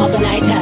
of the night.